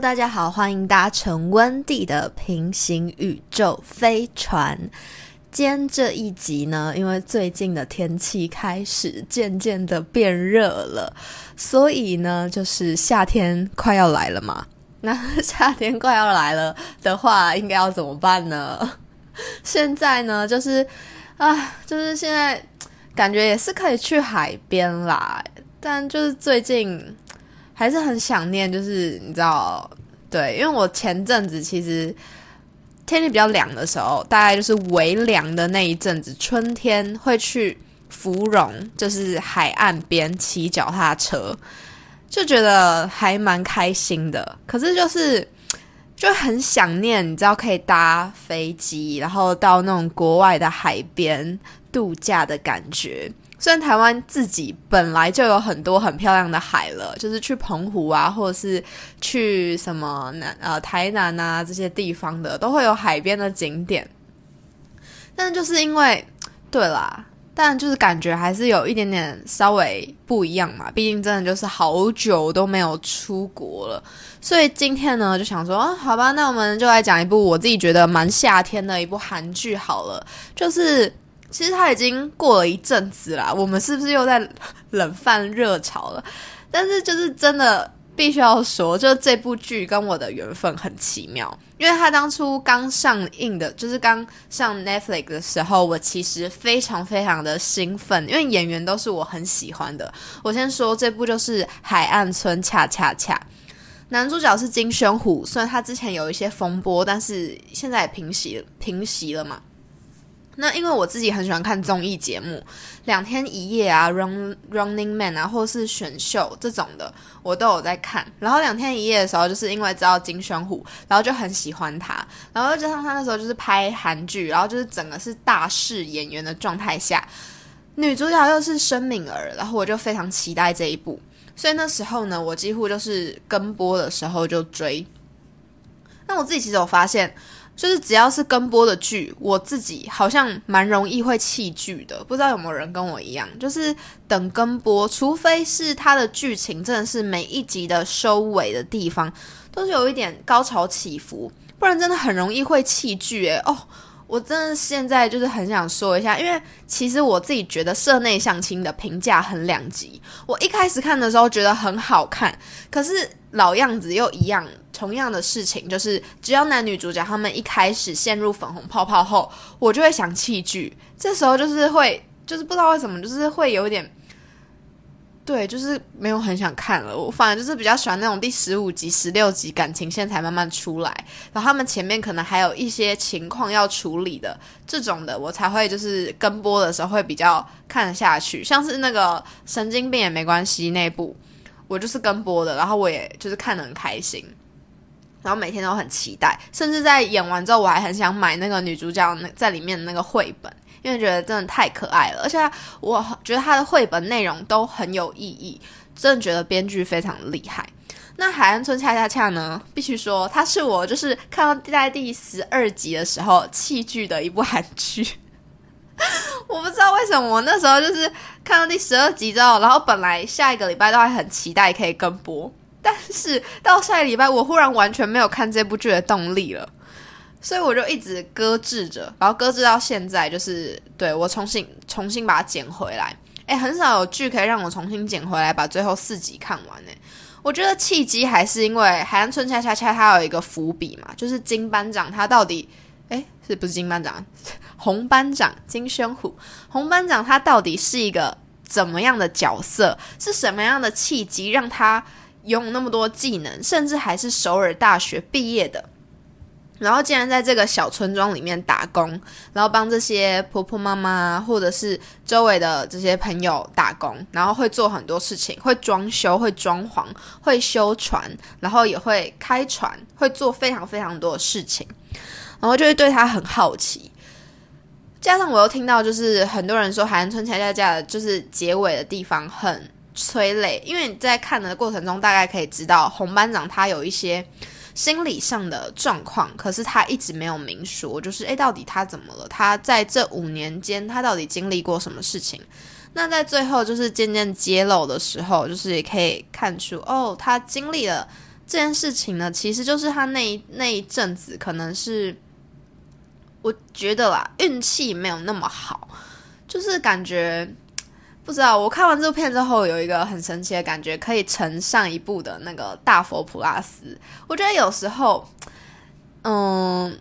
大家好，欢迎搭乘温蒂的平行宇宙飞船。今天这一集呢，因为最近的天气开始渐渐的变热了，所以呢，就是夏天快要来了嘛。那夏天快要来了的话，应该要怎么办呢？现在呢，就是啊，就是现在感觉也是可以去海边啦，但就是最近。还是很想念，就是你知道，对，因为我前阵子其实天气比较凉的时候，大概就是微凉的那一阵子，春天会去芙蓉，就是海岸边骑脚踏车，就觉得还蛮开心的。可是就是就很想念，你知道，可以搭飞机，然后到那种国外的海边度假的感觉。虽然台湾自己本来就有很多很漂亮的海了，就是去澎湖啊，或者是去什么南呃台南啊这些地方的，都会有海边的景点。但就是因为，对啦，但就是感觉还是有一点点稍微不一样嘛。毕竟真的就是好久都没有出国了，所以今天呢就想说，啊，好吧，那我们就来讲一部我自己觉得蛮夏天的一部韩剧好了，就是。其实它已经过了一阵子啦，我们是不是又在冷饭热潮了？但是就是真的必须要说，就这部剧跟我的缘分很奇妙，因为它当初刚上映的，就是刚上 Netflix 的时候，我其实非常非常的兴奋，因为演员都是我很喜欢的。我先说这部就是《海岸村恰恰恰》，男主角是金宣虎，虽然他之前有一些风波，但是现在也平息平息了嘛。那因为我自己很喜欢看综艺节目，《两天一夜》啊，《Run Running Man》啊，或是选秀这种的，我都有在看。然后《两天一夜》的时候，就是因为知道金宣虎，然后就很喜欢他。然后加上他那时候就是拍韩剧，然后就是整个是大势演员的状态下，女主角又是申敏儿，然后我就非常期待这一部。所以那时候呢，我几乎就是跟播的时候就追。那我自己其实有发现。就是只要是跟播的剧，我自己好像蛮容易会弃剧的。不知道有没有人跟我一样，就是等跟播，除非是它的剧情真的是每一集的收尾的地方都是有一点高潮起伏，不然真的很容易会弃剧。哎哦，我真的现在就是很想说一下，因为其实我自己觉得社内相亲的评价很两极。我一开始看的时候觉得很好看，可是老样子又一样。同样的事情，就是只要男女主角他们一开始陷入粉红泡泡后，我就会想弃剧。这时候就是会，就是不知道为什么，就是会有点，对，就是没有很想看了。我反而就是比较喜欢那种第十五集、十六集感情线才慢慢出来，然后他们前面可能还有一些情况要处理的这种的，我才会就是跟播的时候会比较看得下去。像是那个神经病也没关系那部，我就是跟播的，然后我也就是看得很开心。然后每天都很期待，甚至在演完之后，我还很想买那个女主角那在里面的那个绘本，因为觉得真的太可爱了。而且我觉得他的绘本内容都很有意义，真的觉得编剧非常厉害。那《海岸村恰恰恰》呢，必须说它是我就是看到在第十二集的时候弃剧的一部韩剧。我不知道为什么我那时候就是看到第十二集之后，然后本来下一个礼拜都还很期待可以跟播。但是到下个礼拜，我忽然完全没有看这部剧的动力了，所以我就一直搁置着，然后搁置到现在，就是对我重新重新把它捡回来。哎，很少有剧可以让我重新捡回来，把最后四集看完呢。我觉得契机还是因为《海岸村恰恰恰》它有一个伏笔嘛，就是金班长他到底，哎，是不是金班长？红班长金宣虎，红班长他到底是一个怎么样的角色？是什么样的契机让他？拥有那么多技能，甚至还是首尔大学毕业的，然后竟然在这个小村庄里面打工，然后帮这些婆婆妈妈或者是周围的这些朋友打工，然后会做很多事情，会装修、会装潢、会修船，然后也会开船，会做非常非常多的事情，然后就会对他很好奇。加上我又听到，就是很多人说《海岸村恰恰恰》就是结尾的地方很。催泪，因为你在看的过程中，大概可以知道红班长他有一些心理上的状况，可是他一直没有明说，就是诶，到底他怎么了？他在这五年间，他到底经历过什么事情？那在最后就是渐渐揭露的时候，就是也可以看出，哦，他经历了这件事情呢，其实就是他那一那一阵子可能是，我觉得啦，运气没有那么好，就是感觉不知道。我看完这部片之后，有一个很神奇的感觉，可以乘上一部的那个大佛普拉斯。我觉得有时候，嗯，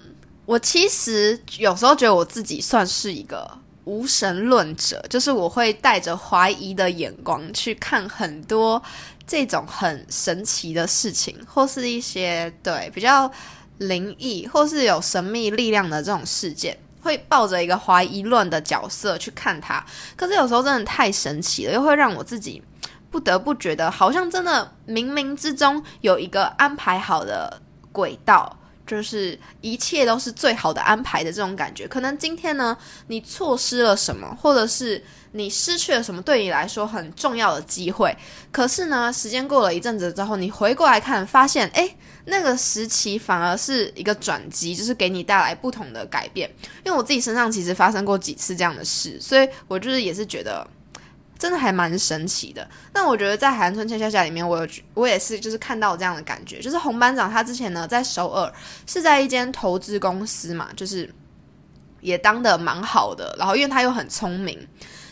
我其实有时候觉得我自己算是一个无神论者，就是我会带着怀疑的眼光去看很多这种很神奇的事情，或是一些对比较。灵异或是有神秘力量的这种事件，会抱着一个怀疑论的角色去看他。可是有时候真的太神奇了，又会让我自己不得不觉得，好像真的冥冥之中有一个安排好的轨道。就是一切都是最好的安排的这种感觉。可能今天呢，你错失了什么，或者是你失去了什么对你来说很重要的机会。可是呢，时间过了一阵子之后，你回过来看，发现哎，那个时期反而是一个转机，就是给你带来不同的改变。因为我自己身上其实发生过几次这样的事，所以我就是也是觉得。真的还蛮神奇的。那我觉得在《海岸村恰恰恰》里面，我有我也是就是看到这样的感觉，就是洪班长他之前呢在首尔是在一间投资公司嘛，就是也当的蛮好的。然后因为他又很聪明，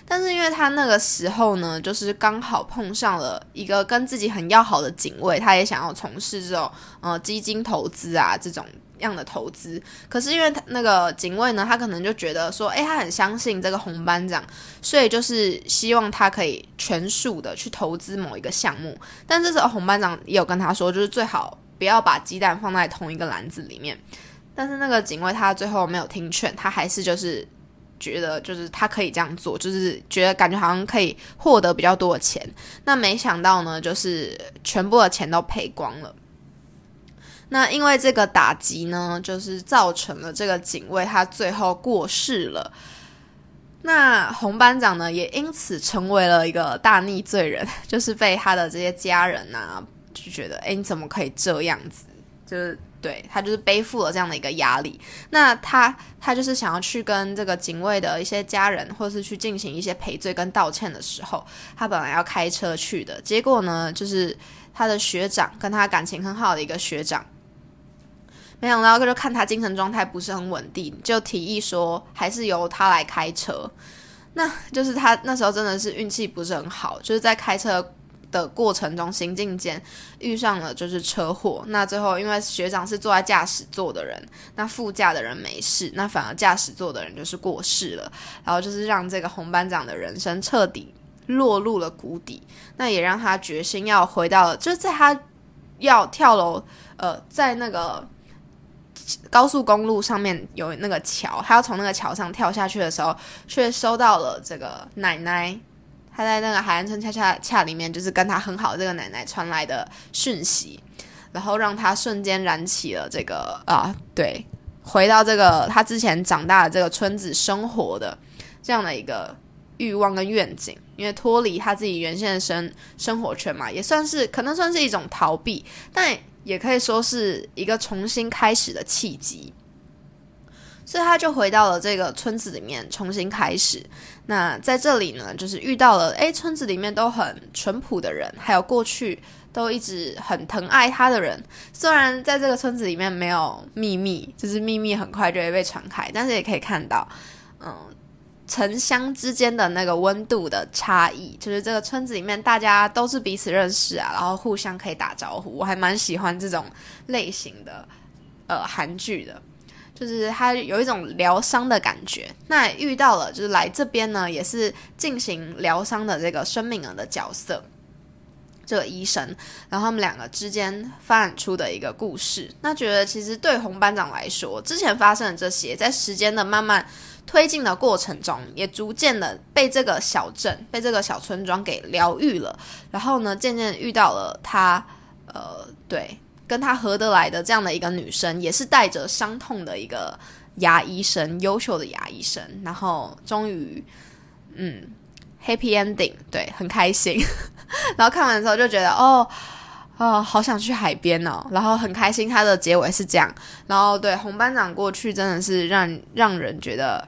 但是因为他那个时候呢，就是刚好碰上了一个跟自己很要好的警卫，他也想要从事这种呃基金投资啊这种。样的投资，可是因为他那个警卫呢，他可能就觉得说，诶，他很相信这个红班长，所以就是希望他可以全数的去投资某一个项目。但这时候红班长也有跟他说，就是最好不要把鸡蛋放在同一个篮子里面。但是那个警卫他最后没有听劝，他还是就是觉得就是他可以这样做，就是觉得感觉好像可以获得比较多的钱。那没想到呢，就是全部的钱都赔光了。那因为这个打击呢，就是造成了这个警卫他最后过世了。那红班长呢，也因此成为了一个大逆罪人，就是被他的这些家人呐就觉得，哎，你怎么可以这样子？就是对他就是背负了这样的一个压力。那他他就是想要去跟这个警卫的一些家人，或是去进行一些赔罪跟道歉的时候，他本来要开车去的，结果呢，就是他的学长跟他感情很好的一个学长。没想到，就看他精神状态不是很稳定，就提议说还是由他来开车。那就是他那时候真的是运气不是很好，就是在开车的过程中行进间遇上了就是车祸。那最后因为学长是坐在驾驶座的人，那副驾的人没事，那反而驾驶座的人就是过世了。然后就是让这个红班长的人生彻底落入了谷底。那也让他决心要回到，就是在他要跳楼，呃，在那个。高速公路上面有那个桥，他要从那个桥上跳下去的时候，却收到了这个奶奶，他在那个海岸村恰恰恰里面，就是跟他很好的这个奶奶传来的讯息，然后让他瞬间燃起了这个啊，对，回到这个他之前长大的这个村子生活的这样的一个欲望跟愿景，因为脱离他自己原先的生生活圈嘛，也算是可能算是一种逃避，但。也可以说是一个重新开始的契机，所以他就回到了这个村子里面重新开始。那在这里呢，就是遇到了诶，村子里面都很淳朴的人，还有过去都一直很疼爱他的人。虽然在这个村子里面没有秘密，就是秘密很快就会被传开，但是也可以看到，嗯。城乡之间的那个温度的差异，就是这个村子里面大家都是彼此认识啊，然后互相可以打招呼。我还蛮喜欢这种类型的呃韩剧的，就是他有一种疗伤的感觉。那遇到了就是来这边呢，也是进行疗伤的这个生命人的角色，这个医生，然后他们两个之间发展出的一个故事。那觉得其实对红班长来说，之前发生的这些，在时间的慢慢。推进的过程中，也逐渐的被这个小镇、被这个小村庄给疗愈了。然后呢，渐渐遇到了他，呃，对，跟他合得来的这样的一个女生，也是带着伤痛的一个牙医生，优秀的牙医生。然后终于，嗯，happy ending，对，很开心。然后看完之后就觉得，哦，哦，好想去海边哦。然后很开心，他的结尾是这样。然后对红班长过去真的是让让人觉得。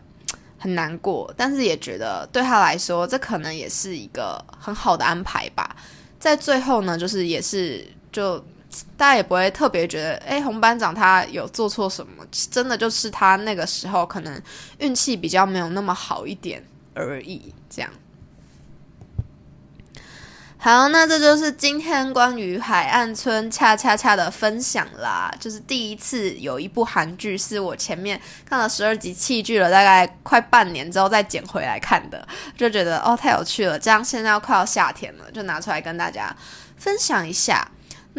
很难过，但是也觉得对他来说，这可能也是一个很好的安排吧。在最后呢，就是也是就大家也不会特别觉得，哎，红班长他有做错什么？真的就是他那个时候可能运气比较没有那么好一点而已，这样。好，那这就是今天关于海岸村恰恰恰的分享啦。就是第一次有一部韩剧是我前面看了十二集弃剧了，大概快半年之后再捡回来看的，就觉得哦太有趣了。这样现在要快要夏天了，就拿出来跟大家分享一下。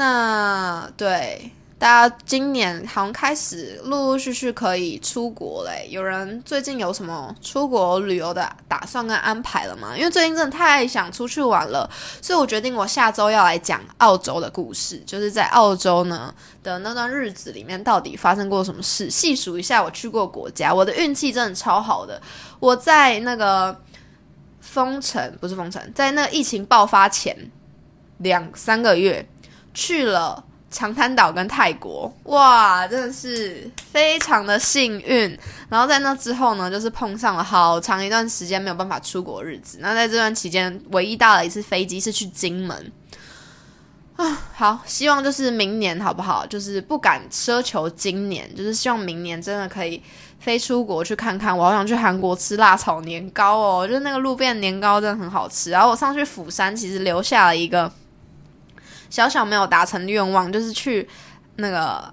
那对。大家今年好像开始陆陆续续可以出国嘞，有人最近有什么出国旅游的打算跟安排了吗？因为最近真的太想出去玩了，所以我决定我下周要来讲澳洲的故事，就是在澳洲呢的那段日子里面到底发生过什么事，细数一下我去过国家。我的运气真的超好的，我在那个封城不是封城，在那疫情爆发前两三个月去了。长滩岛跟泰国，哇，真的是非常的幸运。然后在那之后呢，就是碰上了好长一段时间没有办法出国日子。那在这段期间，唯一搭了一次飞机是去金门。啊，好，希望就是明年好不好？就是不敢奢求今年，就是希望明年真的可以飞出国去看看。我好想去韩国吃辣炒年糕哦，就是那个路边年糕真的很好吃。然后我上去釜山，其实留下了一个。小小没有达成的愿望，就是去那个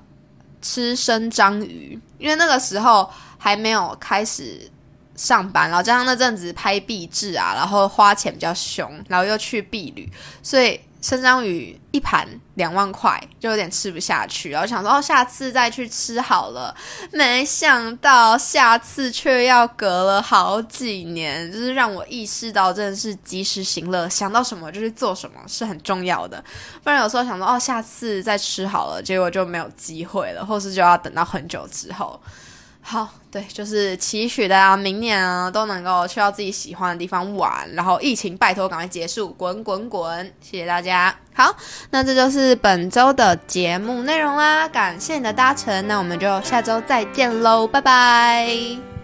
吃生章鱼，因为那个时候还没有开始上班，然后加上那阵子拍壁纸啊，然后花钱比较凶，然后又去避旅，所以。生章鱼一盘两万块，就有点吃不下去，然后想说哦，下次再去吃好了。没想到下次却要隔了好几年，就是让我意识到真的是及时行乐，想到什么就去做什么是很重要的。不然有时候想说哦，下次再吃好了，结果就没有机会了，或是就要等到很久之后。好，对，就是期许大家明年啊都能够去到自己喜欢的地方玩，然后疫情拜托赶快结束，滚滚滚！谢谢大家。好，那这就是本周的节目内容啦，感谢你的搭乘，那我们就下周再见喽，拜拜。